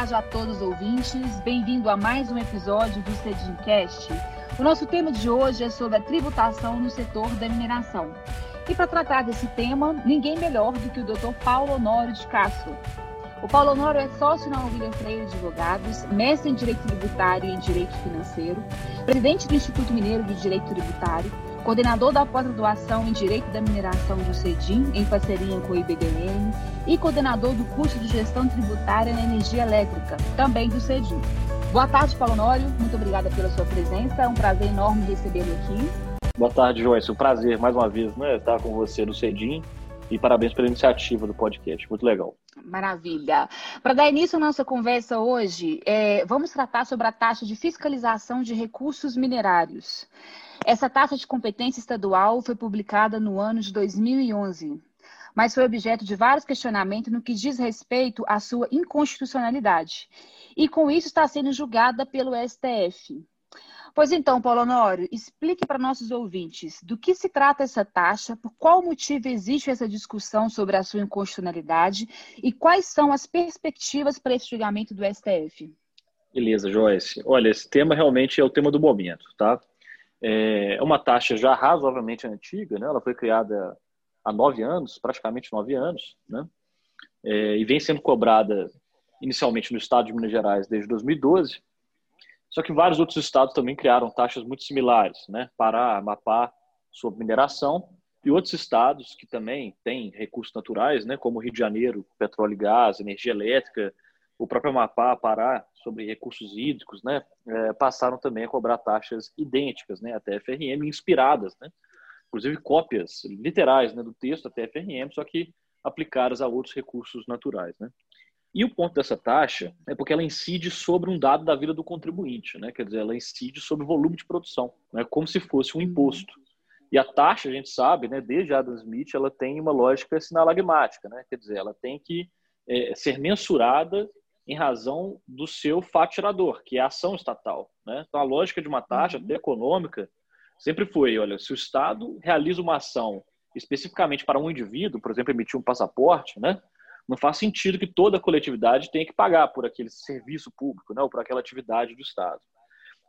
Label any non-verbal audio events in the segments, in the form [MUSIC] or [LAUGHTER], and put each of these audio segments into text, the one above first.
tarde a todos os ouvintes. Bem-vindo a mais um episódio do Cedincast. O nosso tema de hoje é sobre a tributação no setor da mineração. E para tratar desse tema, ninguém melhor do que o Dr. Paulo Honório de Castro. O Paulo Honório é sócio na William Freire Advogados, mestre em Direito Tributário e em Direito Financeiro, presidente do Instituto Mineiro de Direito Tributário, coordenador da pós-graduação em Direito da Mineração do CEDIM, em parceria com o IBDM, e coordenador do curso de Gestão Tributária na Energia Elétrica, também do CEDIM. Boa tarde, Paulo Nório. Muito obrigada pela sua presença. É um prazer enorme recebê-lo aqui. Boa tarde, Joyce. Um prazer, mais uma vez, né, estar com você no CEDIM. E parabéns pela iniciativa do podcast. Muito legal. Maravilha. Para dar início à nossa conversa hoje, é, vamos tratar sobre a taxa de fiscalização de recursos minerários. Essa taxa de competência estadual foi publicada no ano de 2011, mas foi objeto de vários questionamentos no que diz respeito à sua inconstitucionalidade. E com isso está sendo julgada pelo STF. Pois então, Paulo Honório, explique para nossos ouvintes do que se trata essa taxa, por qual motivo existe essa discussão sobre a sua inconstitucionalidade e quais são as perspectivas para esse julgamento do STF. Beleza, Joyce. Olha, esse tema realmente é o tema do momento, tá? É uma taxa já razoavelmente antiga, né? Ela foi criada há nove anos, praticamente nove anos, né? É, e vem sendo cobrada inicialmente no estado de Minas Gerais desde 2012. Só que vários outros estados também criaram taxas muito similares, né? Pará, Amapá, sobre mineração, e outros estados que também têm recursos naturais, né? Como Rio de Janeiro, petróleo e gás, energia elétrica, o próprio Amapá, Pará, sobre recursos hídricos, né, é, passaram também a cobrar taxas idênticas, né, até FRM, inspiradas, né, inclusive cópias literais né, do texto até FRM, só que aplicadas a outros recursos naturais, né. E o ponto dessa taxa é porque ela incide sobre um dado da vida do contribuinte, né, quer dizer, ela incide sobre o volume de produção, né, como se fosse um imposto. E a taxa, a gente sabe, né, desde Adam Smith, ela tem uma lógica sinalagmática, né, quer dizer, ela tem que é, ser mensurada em razão do seu faturador, que é a ação estatal. Né? Então, a lógica de uma taxa uhum. econômica sempre foi, olha, se o Estado realiza uma ação especificamente para um indivíduo, por exemplo, emitir um passaporte, né? Não faz sentido que toda a coletividade tenha que pagar por aquele serviço público, né? ou por aquela atividade do Estado.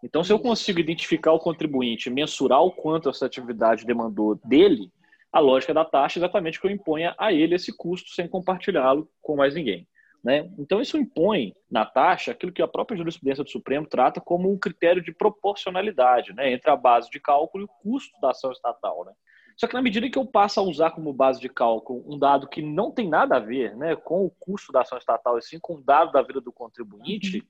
Então, se eu consigo identificar o contribuinte, mensurar o quanto essa atividade demandou dele, a lógica da taxa é exatamente que eu imponha a ele esse custo sem compartilhá-lo com mais ninguém. Né? Então, isso impõe na taxa aquilo que a própria jurisprudência do Supremo trata como um critério de proporcionalidade né? entre a base de cálculo e o custo da ação estatal. Né? Só que na medida que eu passo a usar como base de cálculo um dado que não tem nada a ver né, com o custo da ação estatal, e sim com o dado da vida do contribuinte, uhum.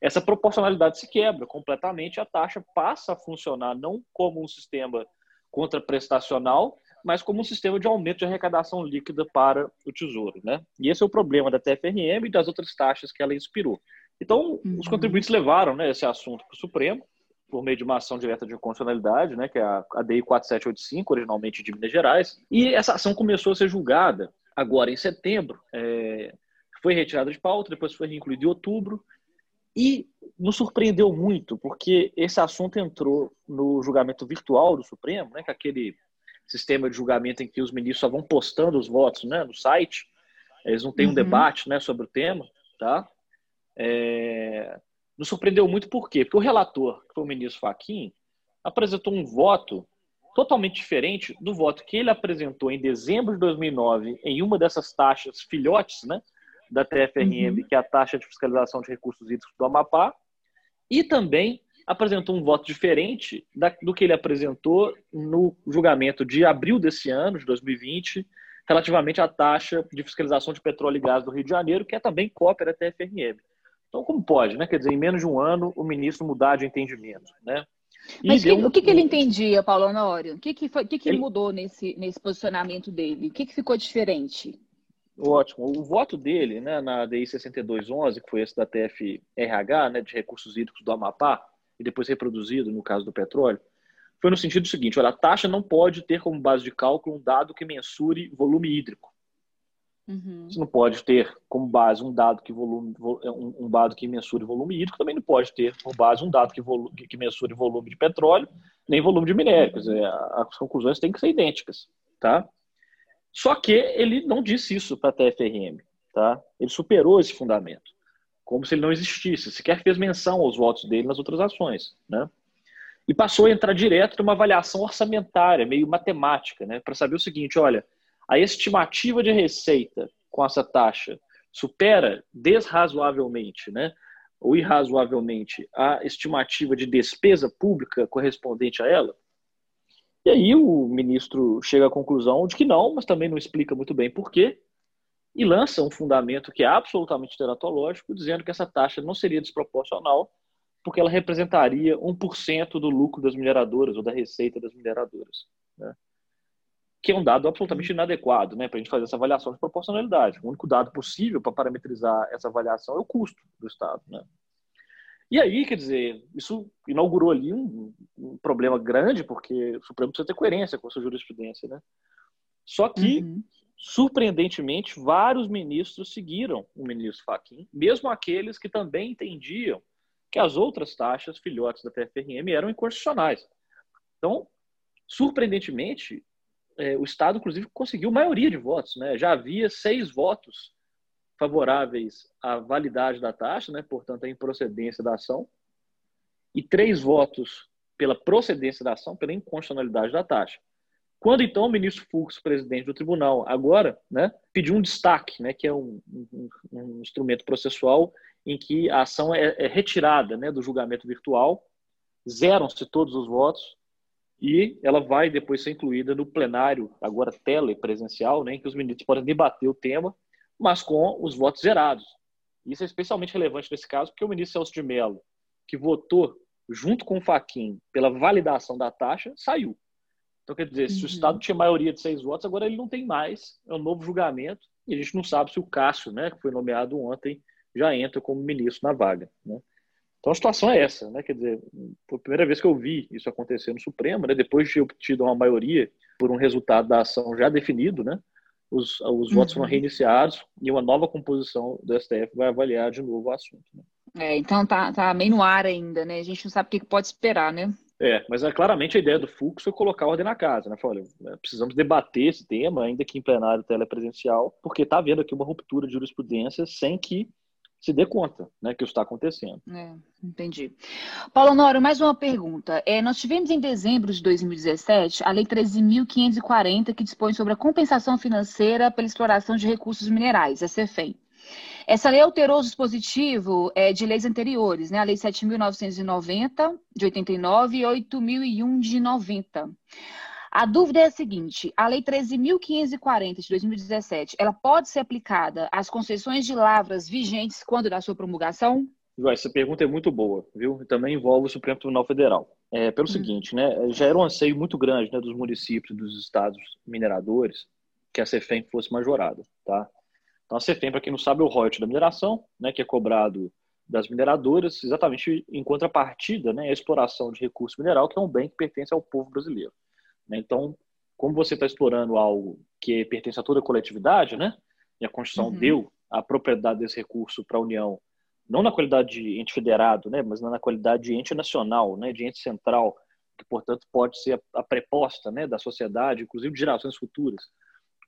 essa proporcionalidade se quebra completamente. A taxa passa a funcionar não como um sistema contraprestacional, mas como um sistema de aumento de arrecadação líquida para o Tesouro. Né? E esse é o problema da TFRM e das outras taxas que ela inspirou. Então, uhum. os contribuintes levaram né, esse assunto para o Supremo, por meio de uma ação direta de constitucionalidade, né, que é a ADI 4785, originalmente de Minas Gerais, e essa ação começou a ser julgada agora em setembro, é, foi retirada de pauta, depois foi reincluída em outubro, e nos surpreendeu muito, porque esse assunto entrou no julgamento virtual do Supremo, né, que é aquele sistema de julgamento em que os ministros só vão postando os votos né, no site, eles não têm um uhum. debate né, sobre o tema, tá? É... Nos surpreendeu muito por quê? Porque o relator, que foi o ministro Fachin, apresentou um voto totalmente diferente do voto que ele apresentou em dezembro de 2009 em uma dessas taxas filhotes né, da TFRM, uhum. que é a taxa de fiscalização de recursos hídricos do Amapá, e também apresentou um voto diferente do que ele apresentou no julgamento de abril desse ano, de 2020, relativamente à taxa de fiscalização de petróleo e gás do Rio de Janeiro, que é também cópia da TFRM. Então, como pode, né? Quer dizer, em menos de um ano, o ministro mudar de entendimento, né? E Mas que, um... o que, que, ele entendia, Paulo Honório? O que, que, foi, que, que ele... mudou nesse, nesse posicionamento dele? O que, que ficou diferente? Ótimo. O voto dele né, na DI 6211, que foi esse da TFRH, né, de recursos hídricos do Amapá, e depois reproduzido no caso do petróleo, foi no sentido seguinte: olha, a taxa não pode ter como base de cálculo um dado que mensure volume hídrico. Uhum. Você não pode ter como base um dado que volume é, um, dado que mensure volume hídrico, também não pode ter como base um dado que, volu, que mensure volume de petróleo, nem volume de minério. Quer dizer, as conclusões têm que ser idênticas, tá? Só que ele não disse isso para a TFRM, tá? Ele superou esse fundamento. como se ele não existisse, sequer fez menção aos votos dele nas outras ações, né? E passou a entrar direto numa avaliação orçamentária, meio matemática, né, para saber o seguinte, olha, a estimativa de receita com essa taxa supera desrazoavelmente, né, ou irrazoavelmente a estimativa de despesa pública correspondente a ela? E aí o ministro chega à conclusão de que não, mas também não explica muito bem por quê, e lança um fundamento que é absolutamente teratológico, dizendo que essa taxa não seria desproporcional, porque ela representaria 1% do lucro das mineradoras ou da receita das mineradoras. Né? Que é um dado absolutamente inadequado né, para a gente fazer essa avaliação de proporcionalidade. O único dado possível para parametrizar essa avaliação é o custo do Estado. Né? E aí, quer dizer, isso inaugurou ali um, um, problema grande, porque o Supremo precisa ter coerência com a sua jurisprudência. Né? Só que uhum surpreendentemente, vários ministros seguiram o ministro Fachin, mesmo aqueles que também entendiam que as outras taxas filhotes da TFRM eram inconstitucionais. Então, surpreendentemente, é, o Estado, inclusive, conseguiu maioria de votos. Né? Já havia seis votos favoráveis à validade da taxa, né? portanto, à improcedência da ação, e três votos pela procedência da ação, pela inconstitucionalidade da taxa. Quando então o ministro Fux, presidente do tribunal, agora, né, pediu um destaque, né, que é um, um, um instrumento processual em que a ação é, é retirada né, do julgamento virtual, zeram-se todos os votos e ela vai depois ser incluída no plenário, agora telepresencial, né, em que os ministros podem debater o tema, mas com os votos zerados. Isso é especialmente relevante nesse caso, porque o ministro Celso de Mello, que votou junto com o Faquin pela validação da taxa, saiu. Então, quer dizer, se o uhum. Estado tinha maioria de seis votos, agora ele não tem mais, é um novo julgamento, e a gente não sabe se o Cássio, né, que foi nomeado ontem, já entra como ministro na vaga. Né? Então a situação é essa, né? Quer dizer, foi a primeira vez que eu vi isso acontecer no Supremo, né? Depois de ter obtido uma maioria por um resultado da ação já definido, né? Os, os votos uhum. foram reiniciados e uma nova composição do STF vai avaliar de novo o assunto. Né? É, então tá, tá meio no ar ainda, né? A gente não sabe o que pode esperar, né? É, mas é, claramente a ideia do Fux foi colocar a ordem na casa, né? Falei, olha, precisamos debater esse tema, ainda que em plenário telepresencial, porque está havendo aqui uma ruptura de jurisprudência sem que se dê conta né, que isso está acontecendo. É, entendi. Paulo Honório, mais uma pergunta. É, nós tivemos em dezembro de 2017 a Lei 13.540, que dispõe sobre a compensação financeira pela exploração de recursos minerais, a CEFEM. Essa lei alterou o dispositivo é, de leis anteriores, né? a Lei 7.990, de 89, e 8.001, de 90. A dúvida é a seguinte: a Lei 13.540 de 2017, ela pode ser aplicada às concessões de lavras vigentes quando da sua promulgação? Essa pergunta é muito boa, viu? Também envolve o Supremo Tribunal Federal. É, pelo hum. seguinte, né? Já era um anseio muito grande né, dos municípios e dos estados mineradores que a CEFEM fosse majorada, tá? Então, a CEFEM, para quem não sabe, é o royalty da mineração, né, que é cobrado das mineradoras, exatamente em contrapartida né, à exploração de recurso mineral, que é um bem que pertence ao povo brasileiro. Né? Então, como você está explorando algo que pertence a toda a coletividade, né, e a Constituição uhum. deu a propriedade desse recurso para a União, não na qualidade de ente federado, né, mas na qualidade de ente nacional, né, de ente central, que, portanto, pode ser a preposta né, da sociedade, inclusive de gerações futuras,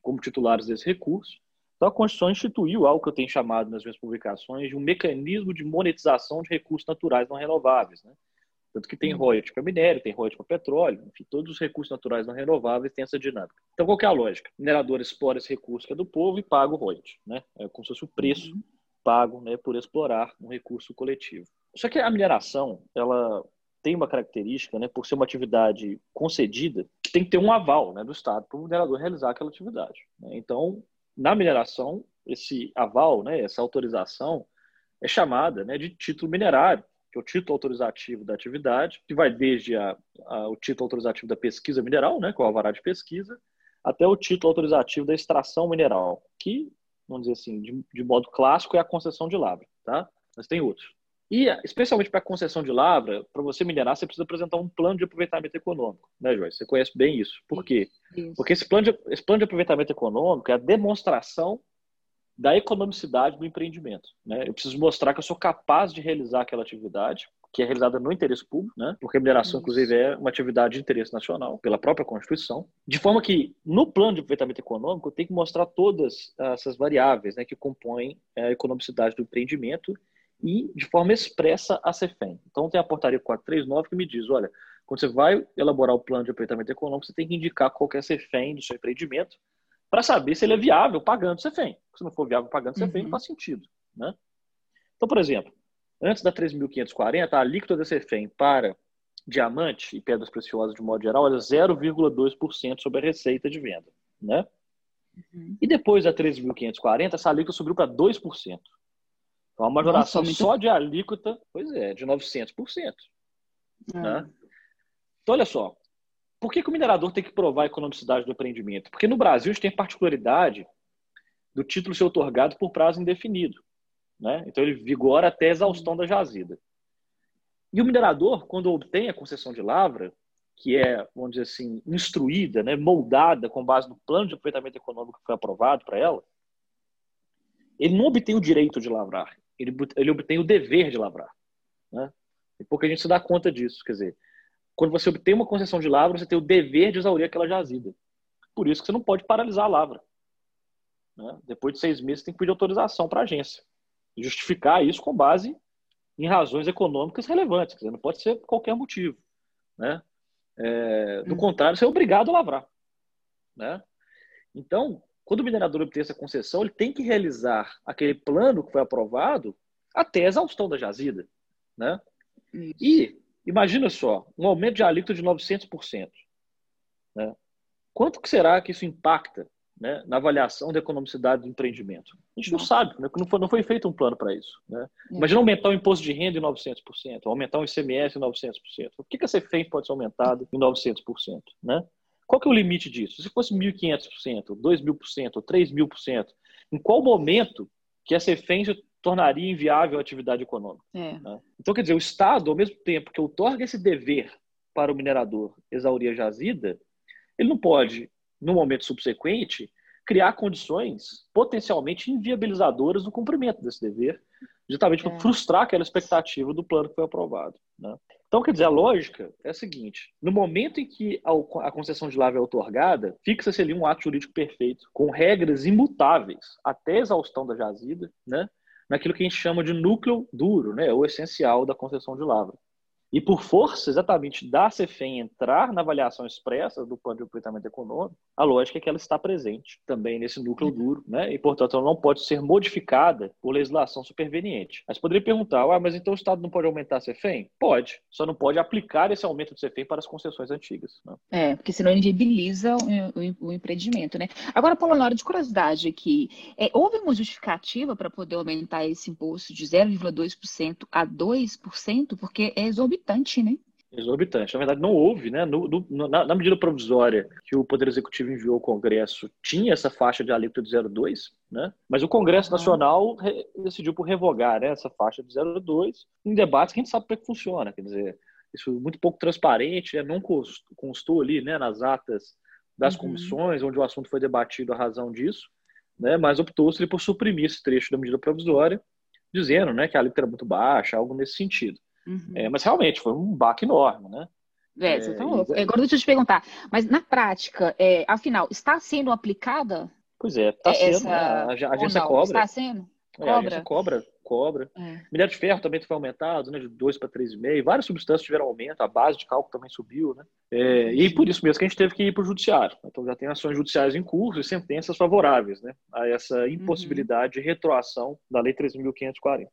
como titulares desse recurso, então, a Constituição instituiu algo que eu tenho chamado nas minhas publicações de um mecanismo de monetização de recursos naturais não renováveis. Né? Tanto que tem uhum. royalties para minério, tem royalties para petróleo, enfim, todos os recursos naturais não renováveis têm essa dinâmica. Então, qual é a lógica? O minerador explora esse recurso que é do povo e paga o royalties. Né? É como se fosse o preço uhum. pago né, por explorar um recurso coletivo. Só que a mineração, ela tem uma característica, né, por ser uma atividade concedida, que tem que ter um aval né, do Estado para o minerador realizar aquela atividade. Né? Então, na mineração, esse aval, né, essa autorização, é chamada né, de título minerário, que é o título autorizativo da atividade, que vai desde a, a, o título autorizativo da pesquisa mineral, né, com é o alvará de pesquisa, até o título autorizativo da extração mineral, que, vamos dizer assim, de, de modo clássico, é a concessão de lavra, tá? Mas tem outros. E, especialmente para a concessão de lavra, para você minerar, você precisa apresentar um plano de aproveitamento econômico, né, Joyce? Você conhece bem isso. Por quê? Isso. Porque esse plano, de, esse plano de aproveitamento econômico é a demonstração da economicidade do empreendimento. Né? Eu preciso mostrar que eu sou capaz de realizar aquela atividade, que é realizada no interesse público, né? porque a mineração, inclusive, é uma atividade de interesse nacional, pela própria Constituição, de forma que, no plano de aproveitamento econômico, eu tenho que mostrar todas essas variáveis né, que compõem a economicidade do empreendimento e de forma expressa a CEFEM. Então tem a portaria 439 que me diz, olha, quando você vai elaborar o plano de aproveitamento econômico, você tem que indicar qual que é a CEFEM do seu empreendimento para saber se ele é viável pagando CEFEM. Se não for viável pagando CEFEM, uhum. não faz sentido. Né? Então, por exemplo, antes da 3.540, a alíquota da CEFEM para diamante e pedras preciosas de modo geral era 0,2% sobre a receita de venda. Né? Uhum. E depois da 13.540, essa alíquota subiu para 2%. Então, a majoração Nossa, só de alíquota, pois é, de 900%. É. Né? Então, olha só. Por que, que o minerador tem que provar a economicidade do empreendimento? Porque no Brasil a gente tem particularidade do título ser otorgado por prazo indefinido. Né? Então, ele vigora até a exaustão da jazida. E o minerador, quando obtém a concessão de lavra, que é, vamos dizer assim, instruída, né, moldada com base no plano de aproveitamento econômico que foi aprovado para ela, ele não obtém o direito de lavrar ele, ele obtém o dever de lavrar. Né? E pouca gente se dá conta disso. Quer dizer, quando você obtém uma concessão de lavra, você tem o dever de exaurir aquela jazida. Por isso que você não pode paralisar a lavra. Né? Depois de seis meses, você tem que pedir autorização para a agência. E justificar isso com base em razões econômicas relevantes. Quer dizer, não pode ser por qualquer motivo. Né? É, do hum. contrário, você é obrigado a lavrar. Né? Então, quando o minerador obter essa concessão, ele tem que realizar aquele plano que foi aprovado até a exaustão da jazida. Né? E imagina só, um aumento de alíquota de 900%. Né? Quanto que será que isso impacta né, na avaliação da economicidade do empreendimento? A gente não, não sabe, né? não, foi, não foi feito um plano para isso. Né? Imagina aumentar o imposto de renda em 900%, aumentar o ICMS em 900%. O que, que a CFEM pode ser aumentado em 900%? Né? Qual que é o limite disso? Se fosse 1.500%, 2.000%, 3.000%, em qual momento que EFEM se tornaria inviável a atividade econômica? É. Né? Então, quer dizer, o Estado, ao mesmo tempo que outorga esse dever para o minerador exaurir a jazida, ele não pode, no momento subsequente, criar condições potencialmente inviabilizadoras do cumprimento desse dever, justamente é. para frustrar aquela expectativa do plano que foi aprovado. Né? Então, quer dizer, a lógica é a seguinte: no momento em que a concessão de lava é otorgada, fixa-se ali um ato jurídico perfeito, com regras imutáveis até a exaustão da jazida, né? Naquilo que a gente chama de núcleo duro, né? o essencial da concessão de lavra. E por força exatamente da CEFEM entrar na avaliação expressa do plano de aproveitamento econômico, a lógica é que ela está presente também nesse núcleo duro, né? E, portanto, ela não pode ser modificada por legislação superveniente. Mas poderia perguntar, ah, mas então o Estado não pode aumentar a CEFEM? Pode, só não pode aplicar esse aumento de CEFEM para as concessões antigas. Né? É, porque senão inviabiliza o, o, o empreendimento, né? Agora, Paulo, na hora de curiosidade aqui, é, houve uma justificativa para poder aumentar esse imposto de 0,2% a 2%? Porque é exorbitante exorbitante, né? Exorbitante. Na verdade, não houve, né? No, no, na, na, medida provisória que o Poder Executivo enviou ao Congresso, tinha essa faixa de alíquota de 0,2, né? Mas o Congresso ah. Nacional re, decidiu por revogar né, essa faixa de 0,2 em debates que a gente sabe como é que funciona. Quer dizer, isso muito pouco transparente, né? não constou ali né, nas atas das uhum. comissões, onde o assunto foi debatido a razão disso, né? Mas optou-se por suprimir esse trecho da medida provisória, dizendo né, que a alíquota era muito baixa, algo nesse sentido. Uhum. É, mas realmente foi um baque enorme, né? É, você tá louco. É... Agora deixa eu te perguntar, mas na prática, é, afinal, está sendo aplicada? Pois é, está sendo. Essa... Né? A agência cobra. Está sendo? Cobra. É, a agência cobra cobra. É. Minério de ferro também foi aumentado, né, de 2 para 3,5. Várias substâncias tiveram aumento, a base de cálculo também subiu, né? É, e por isso mesmo que a gente teve que ir para o judiciário. Então já tem ações judiciais em curso e sentenças favoráveis, né, a essa uhum. impossibilidade uhum. de retroação da Lei 3.540.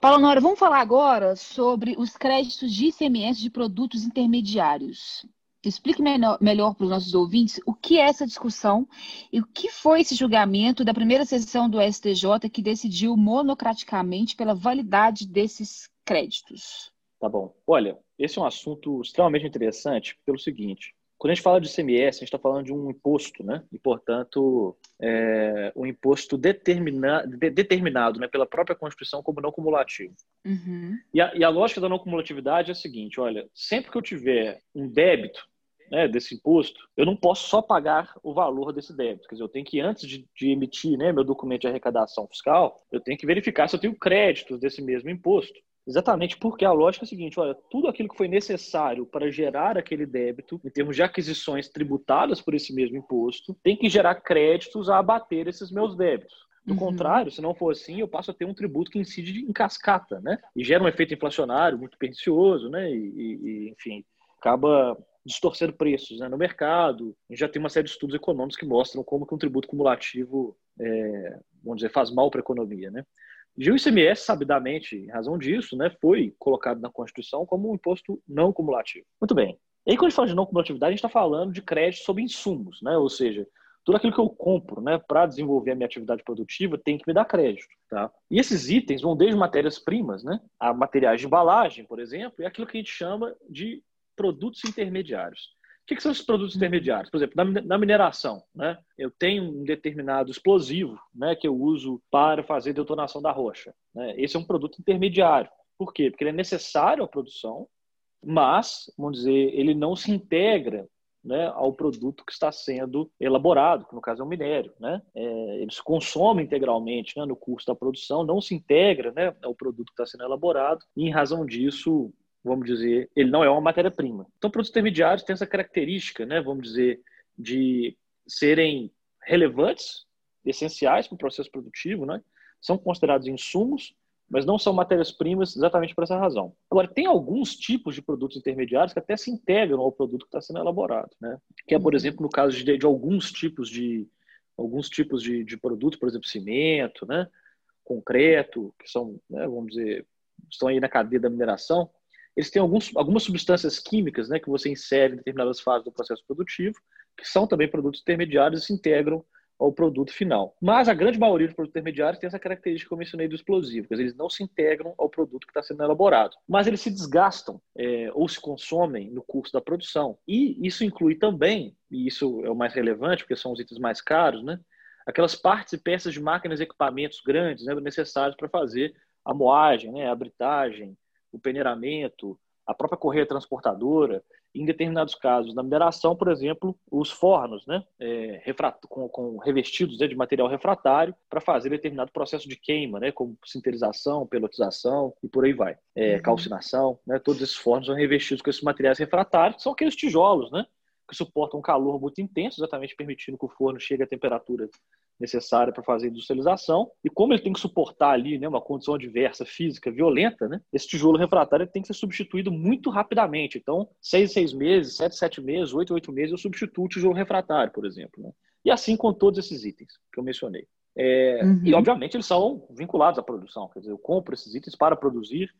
Paulo Nora, vamos falar agora sobre os créditos de ICMS de produtos intermediários. Explique melhor, para os nossos ouvintes o que é essa discussão e o que foi esse julgamento da primeira sessão do STJ que decidiu monocraticamente pela validade desses créditos. Tá bom. Olha, esse é um assunto extremamente interessante pelo seguinte. Quando a gente fala de CMS, a gente está falando de um imposto, né? E, portanto, é um imposto determina, de, determinado né, pela própria Constituição como não cumulativo. Uhum. E, a, e, a, lógica da não cumulatividade é a seguinte: olha, sempre que eu tiver um débito né, desse imposto, eu não posso só pagar o valor desse débito. Quer dizer, eu tenho que, antes de, de emitir né, meu documento de arrecadação fiscal, eu tenho que verificar se eu tenho créditos desse mesmo imposto. Exatamente porque a lógica é a seguinte: olha, tudo aquilo que foi necessário para gerar aquele débito, em termos de aquisições tributadas por esse mesmo imposto, tem que gerar créditos a abater esses meus débitos. Do uhum. contrário, se não for assim, eu passo a ter um tributo que incide em cascata, né? E gera um efeito inflacionário muito pernicioso, né? E, e enfim, acaba distorcendo preços né? no mercado. Já tem uma série de estudos econômicos que mostram como que um tributo cumulativo, é, vamos dizer, faz mal para a economia, né? E o ICMS, sabidamente, em razão disso, né, foi colocado na Constituição como um imposto não cumulativo. Muito bem. E aí, quando a gente fala de não cumulatividade, a gente está falando de crédito sobre insumos, né? Ou seja, tudo aquilo que eu compro né, para desenvolver a minha atividade produtiva tem que me dar crédito. Tá? E esses itens vão desde matérias-primas, né, a materiais de embalagem, por exemplo, e aquilo que a gente chama de produtos intermediários. Que, que são esses produtos intermediários? Por exemplo, na, na mineração, né, eu tenho um determinado explosivo né, que eu uso para fazer detonação da rocha. Né? Esse é um produto intermediário. Por quê? Porque ele é necessário à produção, mas, vamos dizer, ele não se integra né, ao produto que está sendo elaborado, que no caso é o minério. Né? É, ele se consome integralmente né, no curso da produção, não se integra né, ao produto que está sendo elaborado, e em razão disso, vamos dizer, ele não é uma matéria-prima. Então, produtos intermediários têm essa característica, né, vamos dizer, de serem relevantes, essenciais para o processo produtivo, né? são considerados insumos, mas não são matérias-primas exatamente por essa razão. Agora, tem alguns tipos de produtos intermediários que até se integram ao produto que está sendo elaborado, né? Que é, por uhum. exemplo, no caso de, de alguns tipos de alguns tipos de, de produtos, por exemplo, cimento, né? concreto, que são, né, vamos dizer, estão aí na cadeia da mineração, eles têm alguns, algumas substâncias químicas né, que você insere em determinadas fases do processo produtivo, que são também produtos intermediários e se integram ao produto final. Mas a grande maioria dos produtos intermediários tem essa característica que eu mencionei do explosivo, que eles não se integram ao produto que está sendo elaborado, mas eles se desgastam é, ou se consomem no curso da produção. E isso inclui também, e isso é o mais relevante, porque são os itens mais caros, né? aquelas partes e peças de máquinas e equipamentos grandes né, necessários para fazer a moagem, né, a britagem, o peneiramento, a própria correia transportadora, em determinados casos, na mineração, por exemplo, os fornos, né, é, com, com, revestidos né, de material refratário para fazer determinado processo de queima, né, como sinterização, pelotização e por aí vai, é, uhum. calcinação, né, todos esses fornos são revestidos com esses materiais refratários, que são aqueles tijolos, né, que suportam um calor muito intenso, exatamente permitindo que o forno chegue à temperatura necessária para fazer a industrialização. E como ele tem que suportar ali né, uma condição adversa física violenta, né, esse tijolo refratário tem que ser substituído muito rapidamente. Então, seis, seis meses, sete, sete meses, oito, oito meses, eu substituo o tijolo refratário, por exemplo. Né? E assim com todos esses itens que eu mencionei. É, uhum. E, obviamente, eles são vinculados à produção. Quer dizer, eu compro esses itens para produzir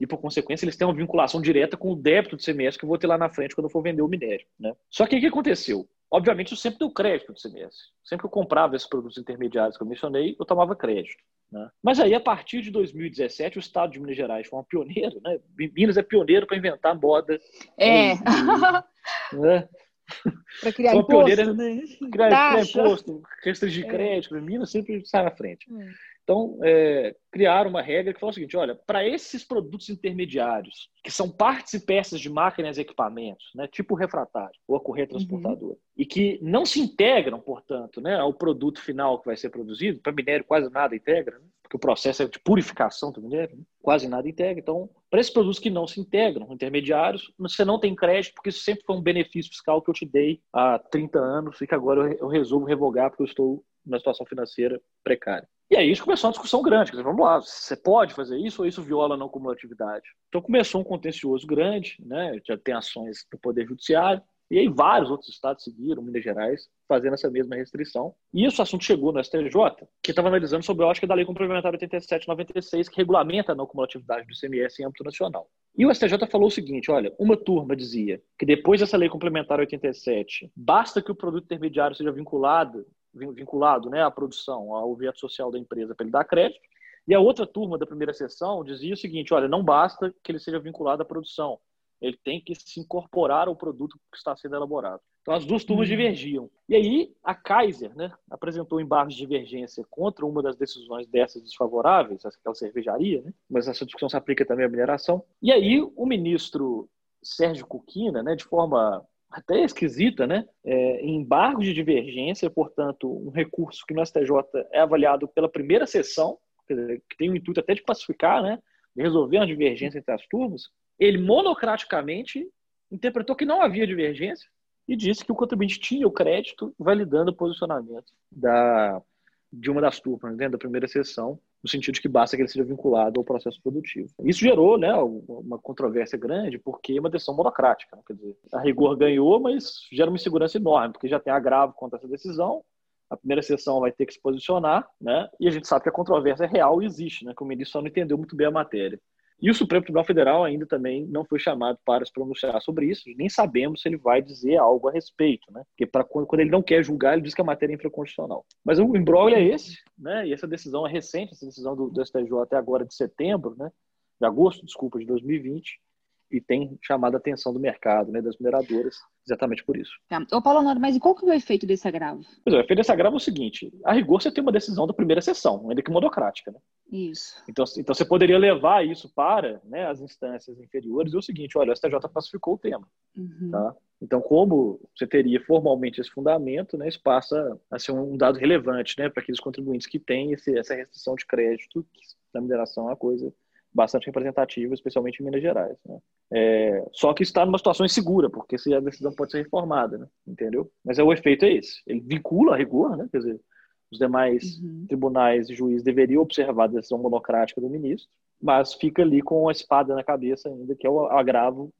e, por consequência, eles têm uma vinculação direta com o débito de CMS que eu vou ter lá na frente quando eu for vender o minério. Né? Só que o que aconteceu? Obviamente, eu sempre dei crédito do CMS. Sempre que eu comprava esses produtos intermediários que eu mencionei, eu tomava crédito. Né? Mas aí, a partir de 2017, o Estado de Minas Gerais foi um pioneiro. Né? Minas é pioneiro para inventar moda. É. né? [LAUGHS] Para criar imposto. Pioneira, né? criar, criar imposto, restringir é. crédito. Minas sempre sai na frente. É. Então, é, criaram uma regra que fala o seguinte: olha, para esses produtos intermediários, que são partes e peças de máquinas e equipamentos, né, tipo refratário ou a correia transportadora, uhum. e que não se integram, portanto, né, ao produto final que vai ser produzido, para minério quase nada integra, né, porque o processo é de purificação do minério, né, quase nada integra. Então, para esses produtos que não se integram, intermediários, você não tem crédito, porque isso sempre foi um benefício fiscal que eu te dei há 30 anos e que agora eu resolvo revogar porque eu estou numa situação financeira precária. E aí começou uma discussão grande. Dizer, vamos lá, você pode fazer isso ou isso viola a não cumulatividade? Então começou um contencioso grande, né? já tem ações do Poder Judiciário, e aí vários outros estados seguiram, Minas Gerais, fazendo essa mesma restrição. E o assunto chegou no STJ, que estava analisando sobre a ótica da Lei Complementar 8796, que regulamenta a não cumulatividade do ICMS em âmbito nacional. E o STJ falou o seguinte, olha, uma turma dizia que depois dessa Lei Complementar 87, basta que o produto intermediário seja vinculado vinculado né, à produção, ao objeto social da empresa para ele dar crédito. E a outra turma da primeira sessão dizia o seguinte: olha, não basta que ele seja vinculado à produção, ele tem que se incorporar ao produto que está sendo elaborado. Então as duas turmas uhum. divergiam. E aí a Kaiser né, apresentou embargos de divergência contra uma das decisões dessas desfavoráveis, aquela cervejaria, né, mas essa discussão se aplica também à mineração. E aí o ministro Sérgio Cuquina, né, de forma até esquisita, né? É, embargo de divergência, portanto, um recurso que no STJ é avaliado pela primeira sessão, dizer, que tem o intuito até de pacificar, né? De resolver uma divergência entre as turmas, ele monocraticamente interpretou que não havia divergência e disse que o contribuinte tinha o crédito validando o posicionamento da, de uma das turmas, dentro da primeira sessão, no sentido de que basta que ele seja vinculado ao processo produtivo. Isso gerou né, uma controvérsia grande, porque é uma decisão monocrática. Né? Quer dizer, a rigor ganhou, mas gera uma insegurança enorme, porque já tem agravo contra essa decisão, a primeira sessão vai ter que se posicionar, né? e a gente sabe que a controvérsia é real e existe, né? que o ministro só não entendeu muito bem a matéria. E o Supremo Tribunal Federal ainda também não foi chamado para se pronunciar sobre isso, nem sabemos se ele vai dizer algo a respeito, né? Porque para quando, quando ele não quer julgar, ele diz que a matéria é infraconstitucional. Mas o embrólio é esse, né? E essa decisão é recente, essa decisão do, do STJ até agora de setembro, né? De agosto, desculpa, de 2020 e tem chamado a atenção do mercado, né, das mineradoras, exatamente por isso. Tá. Ô, Paulo Honório, mas e qual que é o efeito desse agravo? Pois é, o efeito desse agravo é o seguinte, a rigor você tem uma decisão da primeira sessão, ainda que monocrática, né? Isso. Então, então você poderia levar isso para né, as instâncias inferiores e o seguinte, olha, o STJ classificou o tema, uhum. tá? Então, como você teria formalmente esse fundamento, né, isso passa a ser um dado relevante né, para aqueles contribuintes que têm esse, essa restrição de crédito, que na mineração é uma coisa bastante representativa, especialmente em Minas Gerais. Né? É, só que está numa situação insegura, porque se a decisão pode ser reformada, né? entendeu? Mas é, o efeito é esse. Ele vincula a rigor, né? quer dizer, os demais uhum. tribunais e juízes deveriam observar a decisão monocrática do ministro, mas fica ali com a espada na cabeça ainda, que é o agravo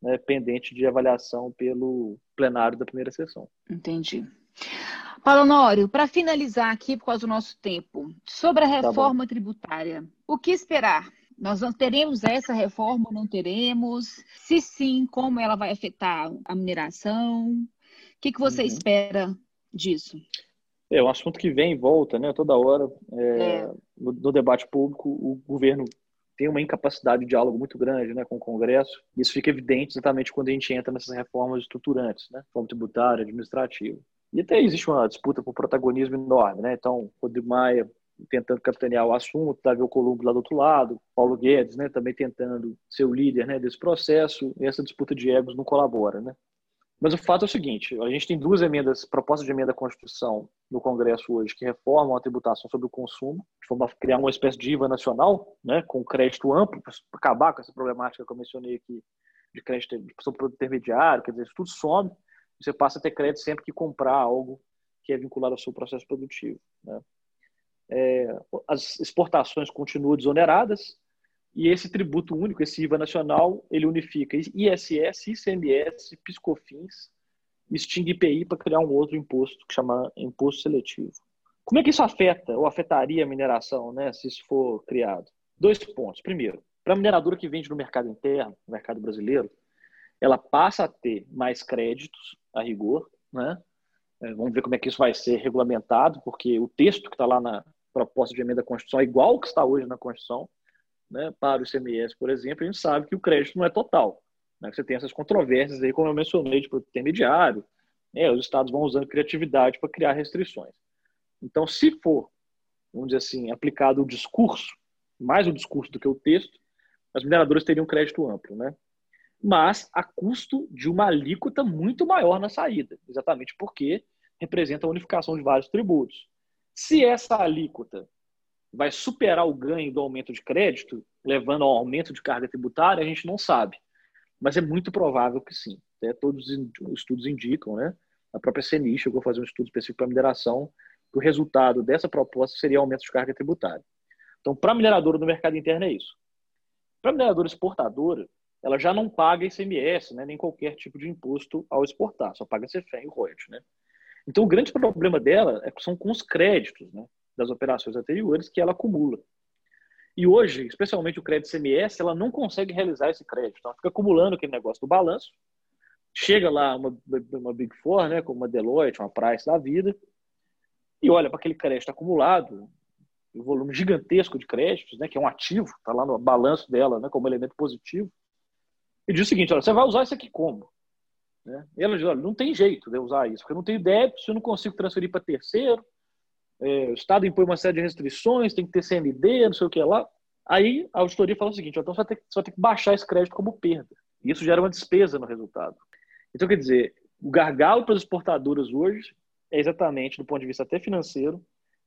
né, pendente de avaliação pelo plenário da primeira sessão. Entendi. Paulo Honório, para finalizar aqui, por causa do nosso tempo, sobre a tá reforma tá tributária, o que esperar? Nós não teremos essa reforma, não teremos? Se sim, como ela vai afetar a mineração? O que, que você uhum. espera disso? É um assunto que vem e volta, né? Toda hora é, é. No, no, debate público, o governo tem uma incapacidade de diálogo muito grande, né, com o Congresso. Isso fica evidente exatamente quando a gente entra nessas reformas estruturantes, né, reforma tributária, administrativa. E até existe uma disputa por protagonismo enorme, né? Então, Rodrigo Maia tentando capitanear o assunto, Davi Alcolumbre lá do outro lado, Paulo Guedes, né, também tentando ser o líder, né, desse processo, e essa disputa de egos não colabora, né? Mas o fato é o seguinte, a gente tem duas emendas, propostas de emenda à Constituição no Congresso hoje, que reformam a tributação sobre o consumo, de forma a criar uma espécie de IVA nacional, né, com crédito amplo, para acabar com essa problemática que eu mencionei aqui, de crédito sobre produto intermediário, quer dizer, isso tudo some, você passa a ter crédito sempre que comprar algo que é vinculado ao seu processo produtivo. Né? É, as exportações continuam desoneradas e esse tributo único, esse IVA nacional, ele unifica ISS, ICMS, PiscoFins, extingue IPI para criar um outro imposto que chama imposto seletivo. Como é que isso afeta ou afetaria a mineração, né, se isso for criado? Dois pontos. Primeiro, para a mineradora que vende no mercado interno, no mercado brasileiro, ela passa a ter mais créditos a rigor, né? É, vamos ver como é que isso vai ser regulamentado, porque o texto que está lá na, proposta de emenda à Constituição igual que está hoje na Constituição, né, para o ICMS, por exemplo, a gente sabe que o crédito não é total. Né, você tem essas controvérsias aí, como eu mencionei, de produto intermediário, né, os estados vão usando criatividade para criar restrições. Então, se for, vamos dizer assim, aplicado o discurso, mais o discurso do que o texto, as mineradoras teriam crédito amplo, né? Mas a custo de uma alíquota muito maior na saída, exatamente porque representa a unificação de vários tributos. Se essa alíquota vai superar o ganho do aumento de crédito, levando ao aumento de carga tributária, a gente não sabe. Mas é muito provável que sim. Até todos os estudos indicam, né? A própria CNI chegou a fazer um estudo específico para mineração, que o resultado dessa proposta seria aumento de carga tributária. Então, para a mineradora no mercado interno é isso. Para a mineradora exportadora, ela já não paga ICMS, né, nem qualquer tipo de imposto ao exportar, só paga CFE e royalties, né? Então, o grande problema dela é, são com os créditos né, das operações anteriores que ela acumula. E hoje, especialmente o crédito CMS, ela não consegue realizar esse crédito. Então, ela fica acumulando aquele negócio do balanço. Chega lá uma, uma Big Four, né, como uma Deloitte, uma Price da vida, e olha para aquele crédito acumulado, um volume gigantesco de créditos, né, que é um ativo, está lá no balanço dela né, como elemento positivo, e diz o seguinte: olha, você vai usar isso aqui como? Né? E ela diz, olha, não tem jeito de usar isso, porque eu não tenho débito, eu não consigo transferir para terceiro, é, o Estado impõe uma série de restrições, tem que ter CMD, não sei o que lá. Aí a auditoria fala o seguinte, então você vai, ter, que baixar esse crédito como perda. E isso gera uma despesa no resultado. Então, quer dizer, o gargalo para as exportadoras hoje é exatamente, do ponto de vista até financeiro,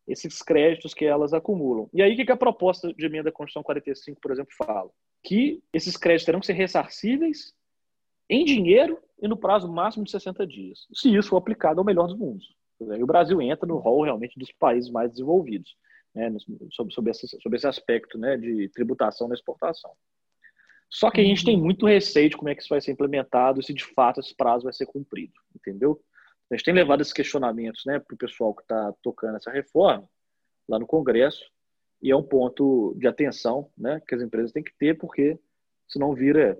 esses créditos que elas acumulam. E aí, o que a proposta de emenda à Constituição 45, por exemplo, fala? Que esses créditos terão que ser ressarcíveis em dinheiro e no prazo máximo de 60 dias, se isso for aplicado ao melhor dos mundos. E o Brasil entra no rol realmente dos países mais desenvolvidos, né, sobre, sobre, esse, sobre esse aspecto né, de tributação na exportação. Só que a gente tem uhum. muito receio de como é que isso vai ser implementado e se de fato esse prazo vai ser cumprido, entendeu? A gente tem levado esses questionamentos né, para o pessoal que está tocando essa reforma lá no Congresso e é um ponto de atenção né, que as empresas têm que ter, porque senão vira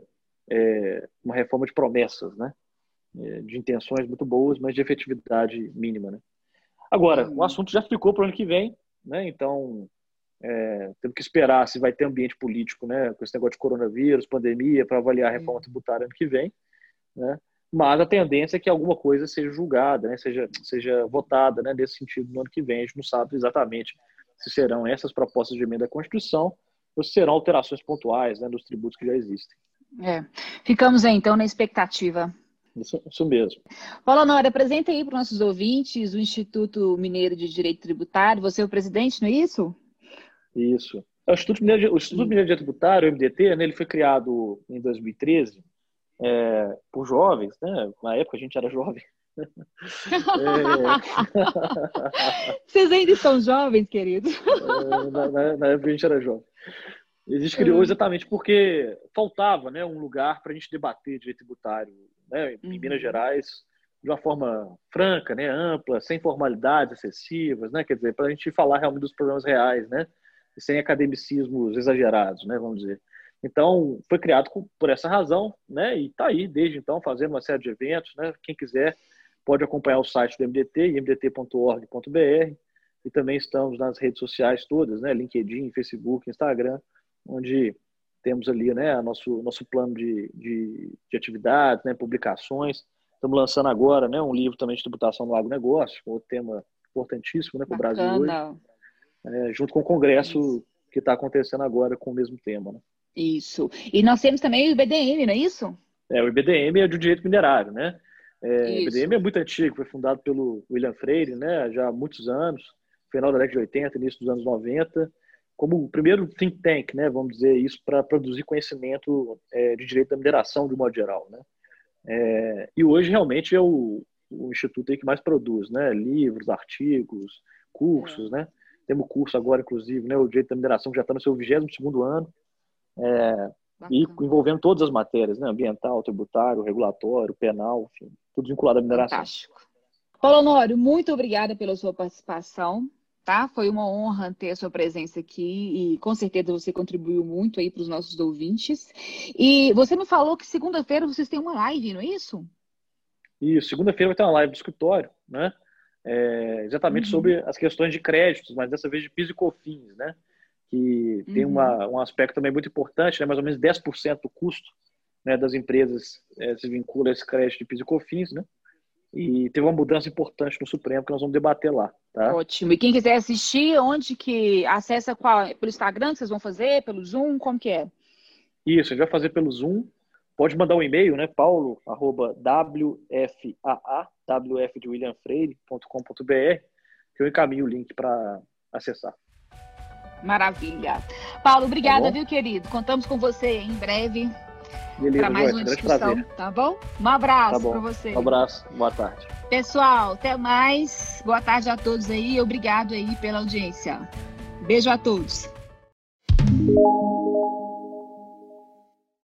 é, uma reforma de promessas, né? É, de intenções muito boas, mas de efetividade mínima, né? Agora, o assunto já ficou para o ano que vem, né? Então, é, temos que esperar se vai ter ambiente político, né? Com esse negócio de coronavírus, pandemia, para avaliar a reforma tributária ano que vem, né? Mas a tendência é que alguma coisa seja julgada, né? Seja, seja votada, né? Nesse sentido no ano que vem. A gente não sabe exatamente se serão essas propostas de emenda à Constituição ou se serão alterações pontuais, né? Dos tributos que já existem. É. Ficamos aí, então, na expectativa. Isso, isso mesmo. Paulo Honório, apresenta aí para os nossos ouvintes o Instituto Mineiro de Direito Tributário. Você é o presidente, não é isso? Isso. É o Instituto Mineiro de, o Instituto Mineiro de Direito Tributário, o MDT, né, ele foi criado em 2013 é, por jovens, né? Na época a gente era jovem. é... [LAUGHS] Vocês ainda são jovens, queridos? É, na, na, na época a gente era jovem. Gente criou exatamente porque faltava né, um lugar para a gente debater direito tributário né, em uhum. Minas Gerais de uma forma franca, né, ampla, sem formalidades excessivas, né, quer dizer, para a gente falar realmente dos problemas reais, né, sem academicismos exagerados, né, vamos dizer. Então, foi criado por essa razão, né, e está aí desde então fazendo uma série de eventos, né, quem quiser pode acompanhar o site do MDT, mdt.org.br, e também estamos nas redes sociais todas, né, LinkedIn, Facebook, Instagram, onde temos ali né, nosso, nosso plano de, de, de atividades, né, publicações. Estamos lançando agora né, um livro também de tributação no agronegócio, outro tema importantíssimo né, para o Brasil hoje, é, junto com o Congresso que está acontecendo agora com o mesmo tema. Né? Isso. E nós temos também o IBDM, não é isso? É, o IBDM é do direito minerário, né? É, o IBDM é muito antigo, foi fundado pelo William Freire, né, já há muitos anos, final da década de 80, início dos anos 90, como o primeiro think tank, né, vamos dizer isso, para produzir conhecimento é, de direito da mineração de um modo geral, né. É, e hoje realmente é o, o instituto que mais produz, né, livros, artigos, cursos, é. né. Temos curso agora, inclusive, né, o direito da mineração já está no seu 22 segundo ano, é, e envolvendo todas as matérias, né, ambiental, tributário, regulatório, penal, enfim, tudo vinculado à mineração. Fantástico. Paulo Honório, muito obrigada pela sua participação tá? Foi uma honra ter a sua presença aqui e com certeza você contribuiu muito aí para os nossos ouvintes. E você me falou que segunda-feira vocês têm uma live, não é isso? Isso, segunda-feira vai ter uma live do escritório, né? É, exatamente uhum. sobre as questões de créditos, mas dessa vez de PIS e COFINS, né? Que tem uhum. uma, um aspecto também muito importante, né? mais ou menos 10% do custo né, das empresas é, se vincula a esse crédito de PIS e COFINS, né? E teve uma mudança importante no Supremo que nós vamos debater lá. Tá? Ótimo. E quem quiser assistir, onde que acessa qual? Pelo Instagram que vocês vão fazer? Pelo Zoom? Como que é? Isso, a gente vai fazer pelo Zoom. Pode mandar um e-mail, né? Paulo, arroba WFAA, WF de William Freire.com.br, que eu encaminho o link para acessar. Maravilha. Paulo, obrigada, tá viu, querido? Contamos com você em breve para mais uma discussão, tá bom? Um abraço tá para você. Um abraço, boa tarde. Pessoal, até mais. Boa tarde a todos aí. Obrigado aí pela audiência. Beijo a todos.